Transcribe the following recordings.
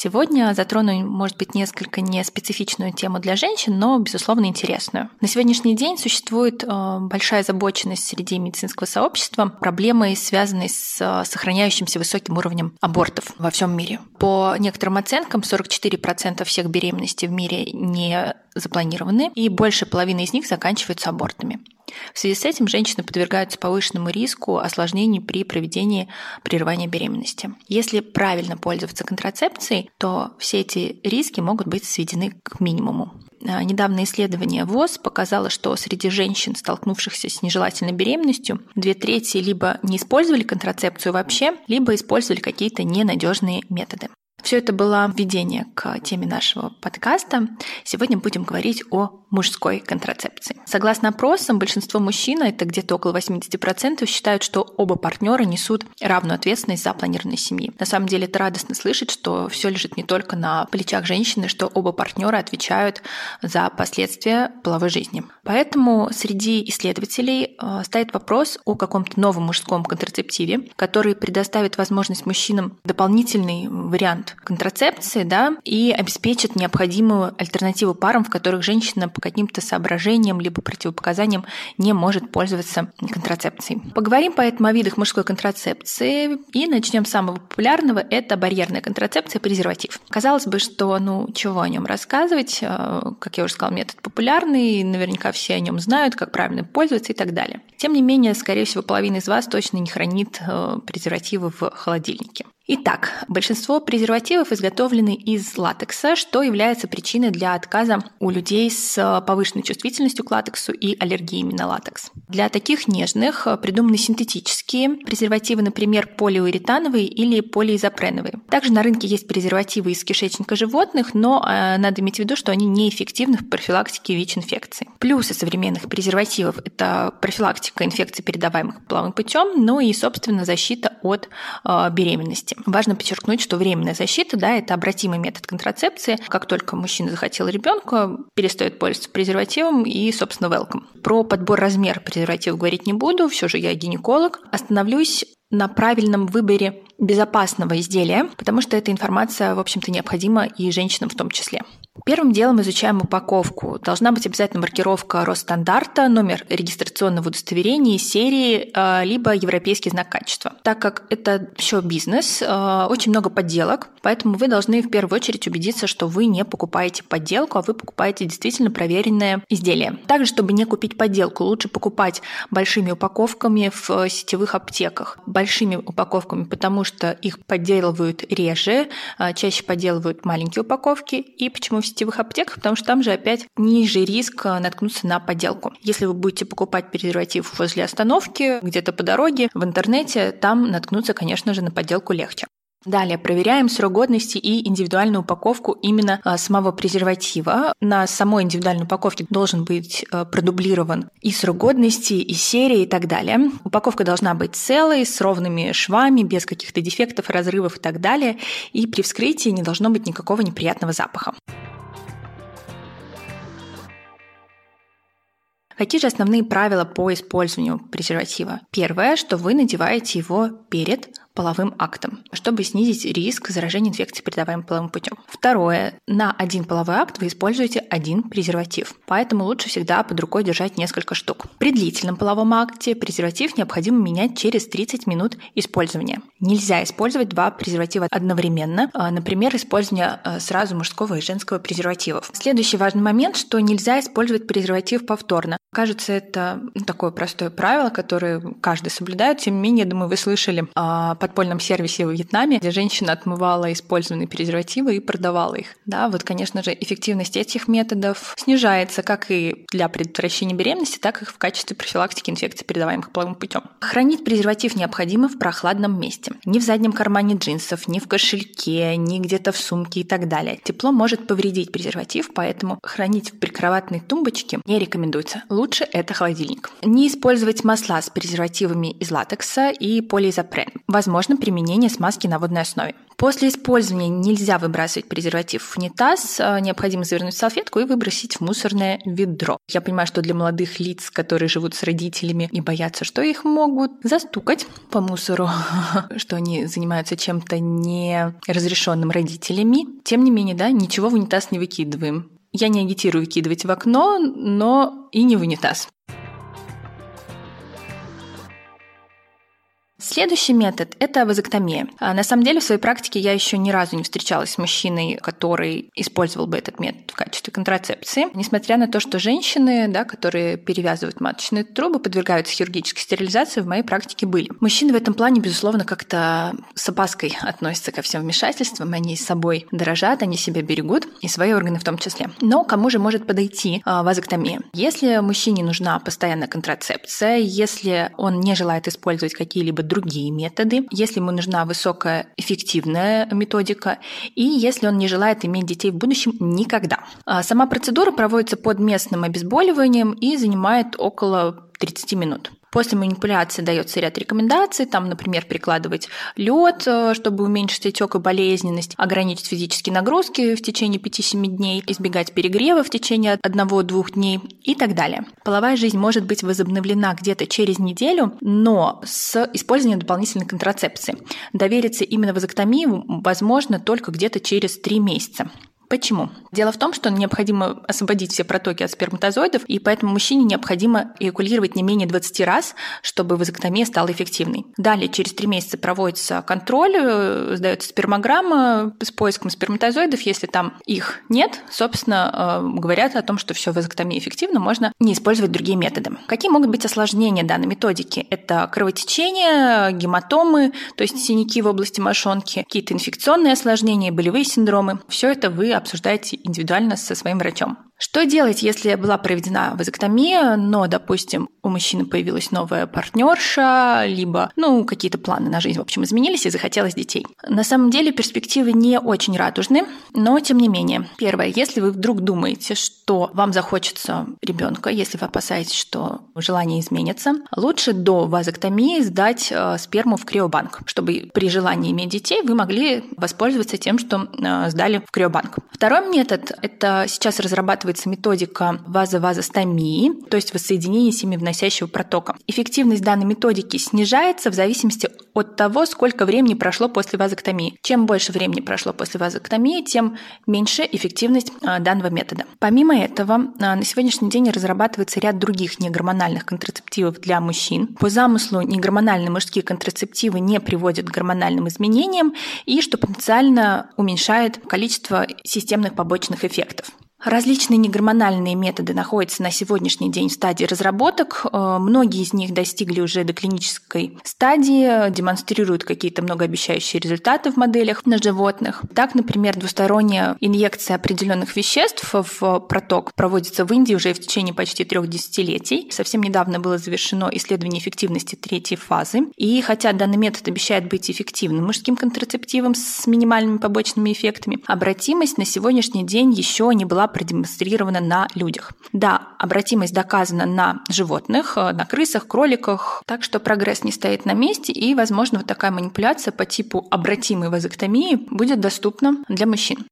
Сегодня затрону, может быть, несколько не специфичную тему для женщин, но, безусловно, интересную. На сегодняшний день существует э, большая озабоченность среди медицинского сообщества проблемой, связанной с э, сохраняющимся высоким уровнем абортов во всем мире. По некоторым оценкам, 44% всех беременностей в мире не запланированы, и больше половины из них заканчиваются абортами. В связи с этим женщины подвергаются повышенному риску осложнений при проведении прерывания беременности. Если правильно пользоваться контрацепцией, то все эти риски могут быть сведены к минимуму. А, недавнее исследование ВОЗ показало, что среди женщин, столкнувшихся с нежелательной беременностью, две трети либо не использовали контрацепцию вообще, либо использовали какие-то ненадежные методы. Все это было введение к теме нашего подкаста. Сегодня будем говорить о мужской контрацепции. Согласно опросам, большинство мужчин, это где-то около 80%, считают, что оба партнера несут равную ответственность за планированной семьи. На самом деле это радостно слышать, что все лежит не только на плечах женщины, что оба партнера отвечают за последствия половой жизни. Поэтому среди исследователей э, стоит вопрос о каком-то новом мужском контрацептиве, который предоставит возможность мужчинам дополнительный вариант контрацепции да, и обеспечит необходимую альтернативу парам, в которых женщина по каким-то соображениям либо противопоказаниям не может пользоваться контрацепцией. Поговорим поэтому о видах мужской контрацепции и начнем с самого популярного – это барьерная контрацепция, презерватив. Казалось бы, что ну чего о нем рассказывать, э, как я уже сказала, метод популярный, наверняка все о нем знают, как правильно пользоваться и так далее. Тем не менее, скорее всего, половина из вас точно не хранит э, презервативы в холодильнике. Итак, большинство презервативов изготовлены из латекса, что является причиной для отказа у людей с повышенной чувствительностью к латексу и аллергиями на латекс. Для таких нежных придуманы синтетические презервативы, например, полиуретановые или полиизопреновые. Также на рынке есть презервативы из кишечника животных, но э, надо иметь в виду, что они неэффективны в профилактике ВИЧ-инфекции. Плюсы современных презервативов – это профилактика инфекций, передаваемых половым путем, ну и, собственно, защита от э, беременности. Важно подчеркнуть, что временная защита, да, это обратимый метод контрацепции. Как только мужчина захотел ребенка, перестает пользоваться презервативом и, собственно, welcome. Про подбор размера презервативов говорить не буду, все же я гинеколог. Остановлюсь на правильном выборе безопасного изделия, потому что эта информация, в общем-то, необходима и женщинам в том числе. Первым делом изучаем упаковку. Должна быть обязательно маркировка Росстандарта, номер регистрационного удостоверения, серии, э, либо европейский знак качества. Так как это еще бизнес, э, очень много подделок, поэтому вы должны в первую очередь убедиться, что вы не покупаете подделку, а вы покупаете действительно проверенное изделие. Также, чтобы не купить подделку, лучше покупать большими упаковками в сетевых аптеках. Большими упаковками, потому что их подделывают реже, э, чаще подделывают маленькие упаковки. И почему сетевых аптеках, потому что там же опять ниже риск э, наткнуться на подделку. Если вы будете покупать презерватив возле остановки, где-то по дороге, в интернете, там наткнуться, конечно же, на подделку легче. Далее проверяем срок годности и индивидуальную упаковку именно э, самого презерватива. На самой индивидуальной упаковке должен быть э, продублирован и срок годности, и серия, и так далее. Упаковка должна быть целой, с ровными швами, без каких-то дефектов, разрывов и так далее. И при вскрытии не должно быть никакого неприятного запаха. Какие же основные правила по использованию презерватива? Первое, что вы надеваете его перед половым актом, чтобы снизить риск заражения инфекцией, передаваемой половым путем. Второе. На один половой акт вы используете один презерватив, поэтому лучше всегда под рукой держать несколько штук. При длительном половом акте презерватив необходимо менять через 30 минут использования. Нельзя использовать два презерватива одновременно, а, например, использование а, сразу мужского и женского презервативов. Следующий важный момент, что нельзя использовать презерватив повторно. Кажется, это такое простое правило, которое каждый соблюдает. Тем не менее, думаю, вы слышали о подпольном сервисе в Вьетнаме, где женщина отмывала использованные презервативы и продавала их. Да, вот, конечно же, эффективность этих методов снижается как и для предотвращения беременности, так и в качестве профилактики инфекций, передаваемых половым путем. Хранить презерватив необходимо в прохладном месте. Ни в заднем кармане джинсов, ни в кошельке, ни где-то в сумке и так далее. Тепло может повредить презерватив, поэтому хранить в прикроватной тумбочке не рекомендуется лучше это холодильник. Не использовать масла с презервативами из латекса и полиизопрен. Возможно, возможно применение смазки на водной основе. После использования нельзя выбрасывать презерватив в унитаз, а необходимо завернуть салфетку и выбросить в мусорное ведро. Я понимаю, что для молодых лиц, которые живут с родителями и боятся, что их могут застукать по мусору, что они занимаются чем-то неразрешенным родителями. Тем не менее, да, ничего в унитаз не выкидываем. Я не агитирую выкидывать в окно, но и не в унитаз. Следующий метод – это вазоктомия. А, на самом деле, в своей практике я еще ни разу не встречалась с мужчиной, который использовал бы этот метод в качестве контрацепции. Несмотря на то, что женщины, да, которые перевязывают маточные трубы, подвергаются хирургической стерилизации, в моей практике были. Мужчины в этом плане, безусловно, как-то с опаской относятся ко всем вмешательствам. Они с собой дорожат, они себя берегут, и свои органы в том числе. Но кому же может подойти а, вазоктомия? Если мужчине нужна постоянная контрацепция, если он не желает использовать какие-либо другие методы, если ему нужна высокая эффективная методика и если он не желает иметь детей в будущем никогда. А сама процедура проводится под местным обезболиванием и занимает около 30 минут. После манипуляции дается ряд рекомендаций, там, например, прикладывать лед, э, чтобы уменьшить отек и болезненность, ограничить физические нагрузки в течение 5-7 дней, избегать перегрева в течение 1-2 дней и так далее. Половая жизнь может быть возобновлена где-то через неделю, но с использованием дополнительной контрацепции. Довериться именно вазоктомии возможно только где-то через 3 месяца. Почему? Дело в том, что необходимо освободить все протоки от сперматозоидов, и поэтому мужчине необходимо эякулировать не менее 20 раз, чтобы вазоктомия стала эффективной. Далее, через 3 месяца проводится контроль, э, сдается спермограмма с поиском сперматозоидов. Если там их нет, собственно, э, говорят о том, что все вазоктомия эффективна, можно не использовать другие методы. Какие могут быть осложнения данной методики? Это кровотечение, гематомы, то есть синяки в области мошонки, какие-то инфекционные осложнения, болевые синдромы. Все это вы обсуждаете индивидуально со своим врачом. Что делать, если была проведена вазоктомия, но, допустим, у мужчины появилась новая партнерша, либо, ну, какие-то планы на жизнь, в общем, изменились и захотелось детей? На самом деле перспективы не очень радужны, но тем не менее. Первое, если вы вдруг думаете, что вам захочется ребенка, если вы опасаетесь, что желание изменится, лучше до вазоктомии сдать э, сперму в криобанк, чтобы при желании иметь детей вы могли воспользоваться тем, что э, сдали в криобанк. Второй метод – это сейчас разрабатывать разрабатывается методика вазовазостомии, то есть воссоединения семивносящего протока. Эффективность данной методики снижается в зависимости от того, сколько времени прошло после вазоктомии. Чем больше времени прошло после вазоктомии, тем меньше эффективность а, данного метода. Помимо этого, а, на сегодняшний день разрабатывается ряд других негормональных контрацептивов для мужчин. По замыслу негормональные мужские контрацептивы не приводят к гормональным изменениям и что потенциально уменьшает количество системных побочных эффектов. Различные негормональные методы находятся на сегодняшний день в стадии разработок. Э, многие из них достигли уже до клинической стадии, демонстрируют какие-то многообещающие результаты в моделях на животных. Так, например, двусторонняя инъекция определенных веществ в проток проводится в Индии уже в течение почти трех десятилетий. Совсем недавно было завершено исследование эффективности третьей фазы. И хотя данный метод обещает быть эффективным мужским контрацептивом с минимальными побочными эффектами, обратимость на сегодняшний день еще не была продемонстрирована на людях. Да, обратимость доказана на животных, э, на крысах, кроликах, так что прогресс не стоит на месте, и, возможно, вот такая манипуляция по типу обратимой вазоктомии будет доступна для мужчин.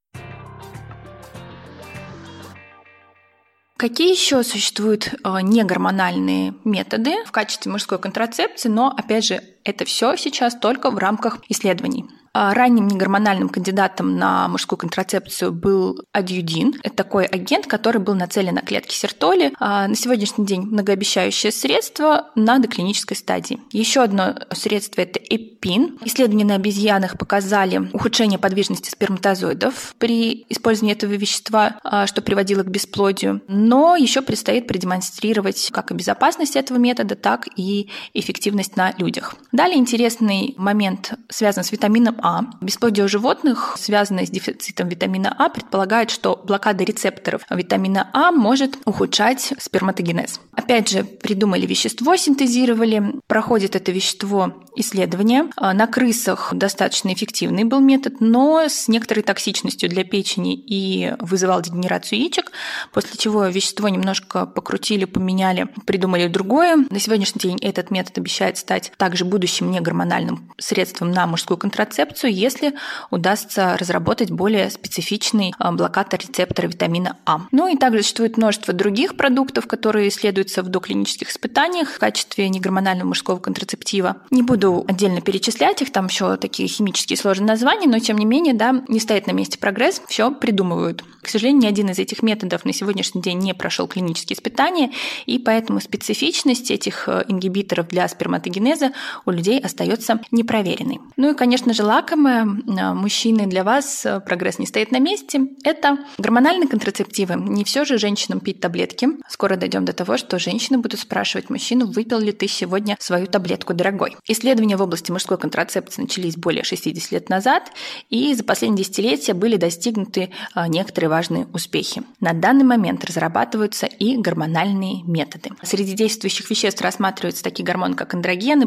Какие еще существуют э, негормональные методы в качестве мужской контрацепции, но, опять же, это все сейчас только в рамках исследований. А ранним негормональным кандидатом на мужскую контрацепцию был адюдин. Это такой агент, который был нацелен на клетки сертоли. А на сегодняшний день многообещающее средство на доклинической стадии. Еще одно средство – это эпин. Исследования на обезьянах показали ухудшение подвижности сперматозоидов при использовании этого вещества, а, что приводило к бесплодию. Но еще предстоит продемонстрировать как и безопасность этого метода, так и эффективность на людях. Далее интересный момент связан с витамином А. Бесплодие у животных, связанное с дефицитом витамина А, предполагает, что блокада рецепторов витамина А может ухудшать сперматогенез. Опять же, придумали вещество, синтезировали, проходит это вещество исследования. А, на крысах достаточно эффективный был метод, но с некоторой токсичностью для печени и вызывал дегенерацию яичек, после чего вещество немножко покрутили, поменяли, придумали другое. На сегодняшний день этот метод обещает стать также будущим негормональным средством на мужскую контрацепцию, если удастся разработать более специфичный а, блокатор рецептора витамина А. Ну и также существует множество других продуктов, которые исследуются в доклинических испытаниях в качестве негормонального мужского контрацептива. Не буду отдельно перечислять их, там еще такие химические сложные названия, но тем не менее, да, не стоит на месте прогресс, все придумывают. К сожалению, ни один из этих методов на сегодняшний день не прошел клинические испытания, и поэтому специфичность этих э, ингибиторов для сперматогенеза у людей остается непроверенной. Ну и, конечно же, лакомые э, мужчины для вас э, прогресс не стоит на месте. Это гормональные контрацептивы. Не все же женщинам пить таблетки. Скоро дойдем до того, что женщины будут спрашивать мужчину, выпил ли ты сегодня свою таблетку, дорогой. Исследования в области мужской контрацепции начались более 60 лет назад, и за последние десятилетия были достигнуты некоторые важные успехи. На данный момент разрабатываются и гормональные методы. Среди действующих веществ рассматриваются такие гормоны, как андрогены,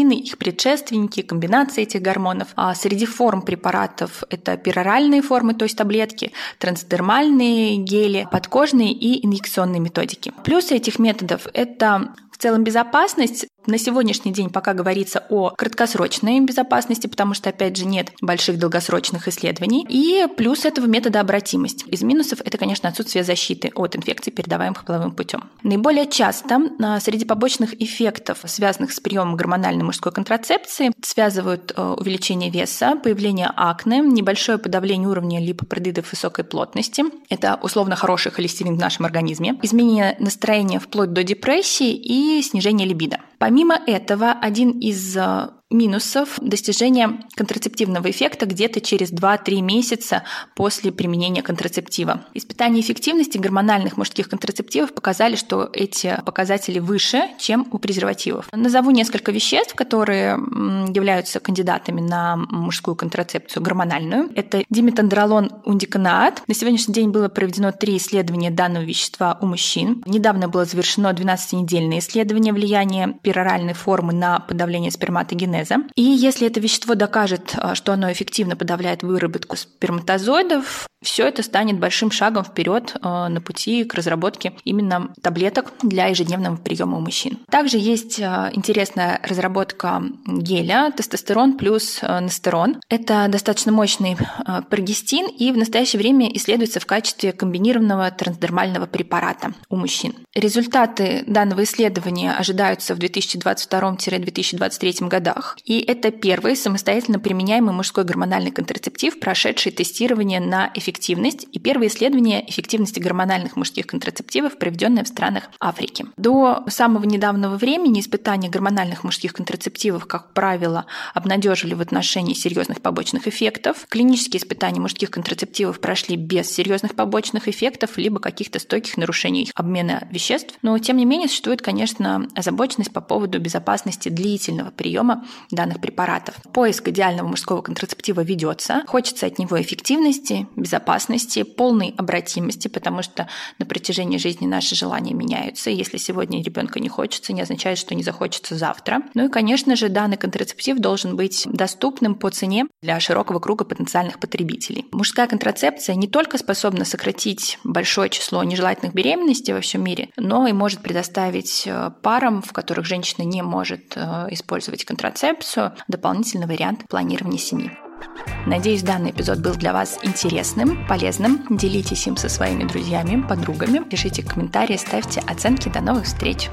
прогестины, их предшественники, комбинации этих гормонов. А среди форм препаратов это пероральные формы, то есть таблетки, трансдермальные гели, подкожные и инъекционные методики. Плюсы этих методов – это в целом безопасность, на сегодняшний день пока говорится о краткосрочной безопасности, потому что, опять же, нет больших долгосрочных исследований. И плюс этого метода обратимость. Из минусов это, конечно, отсутствие защиты от инфекций, передаваемых половым путем. Наиболее часто а, среди побочных эффектов, связанных с приемом гормональной мужской контрацепции, связывают а, увеличение веса, появление акне, небольшое подавление уровня липопротеидов высокой плотности. Это условно хороший холестерин в нашем организме. Изменение настроения вплоть до депрессии и снижение либидо. Помимо этого, один из э, минусов достижения контрацептивного эффекта где-то через 2-3 месяца после применения контрацептива. Испытания эффективности гормональных мужских контрацептивов показали, что эти показатели выше, чем у презервативов. Назову несколько веществ, которые являются кандидатами на мужскую контрацепцию гормональную. Это диметандролон ундиканаат. На сегодняшний день было проведено три исследования данного вещества у мужчин. Недавно было завершено 12-недельное исследование влияния пероральной формы на подавление сперматогенеза генеза. И если это вещество докажет, а, что оно эффективно подавляет выработку сперматозоидов, все это станет большим шагом вперед а, на пути к разработке именно таблеток для ежедневного приема у мужчин. Также есть а, интересная разработка геля тестостерон плюс настерон. Это достаточно мощный прогестин и в настоящее время исследуется в качестве комбинированного трансдермального препарата у мужчин. Результаты данного исследования ожидаются в 2022-2023 годах. И это первый самостоятельно применяемый мужской гормональный контрацептив, прошедший тестирование на эффективность и первое исследование эффективности гормональных мужских контрацептивов, проведенное в странах Африки. До самого недавнего времени испытания гормональных мужских контрацептивов, как правило, обнадеживали в отношении серьезных побочных эффектов. Клинические испытания мужских контрацептивов прошли без серьезных побочных эффектов либо каких-то стойких нарушений обмена веществ. Но, тем не менее, существует, конечно, озабоченность по поводу безопасности длительного приема данных препаратов. Поиск идеального мужского контрацептива ведется. Хочется от него эффективности, безопасности, полной обратимости, потому что на протяжении жизни наши желания меняются. Если сегодня ребенка не хочется, не означает, что не захочется завтра. Ну и, конечно же, данный контрацептив должен быть доступным по цене для широкого круга потенциальных потребителей. Мужская контрацепция не только способна сократить большое число нежелательных беременностей во всем мире, но и может предоставить э, парам, в которых женщина не может э, использовать контрацепцию, дополнительный вариант планирования семьи. Надеюсь, данный эпизод был для вас интересным, полезным. Делитесь им со своими друзьями, подругами, пишите комментарии, ставьте оценки. До новых встреч!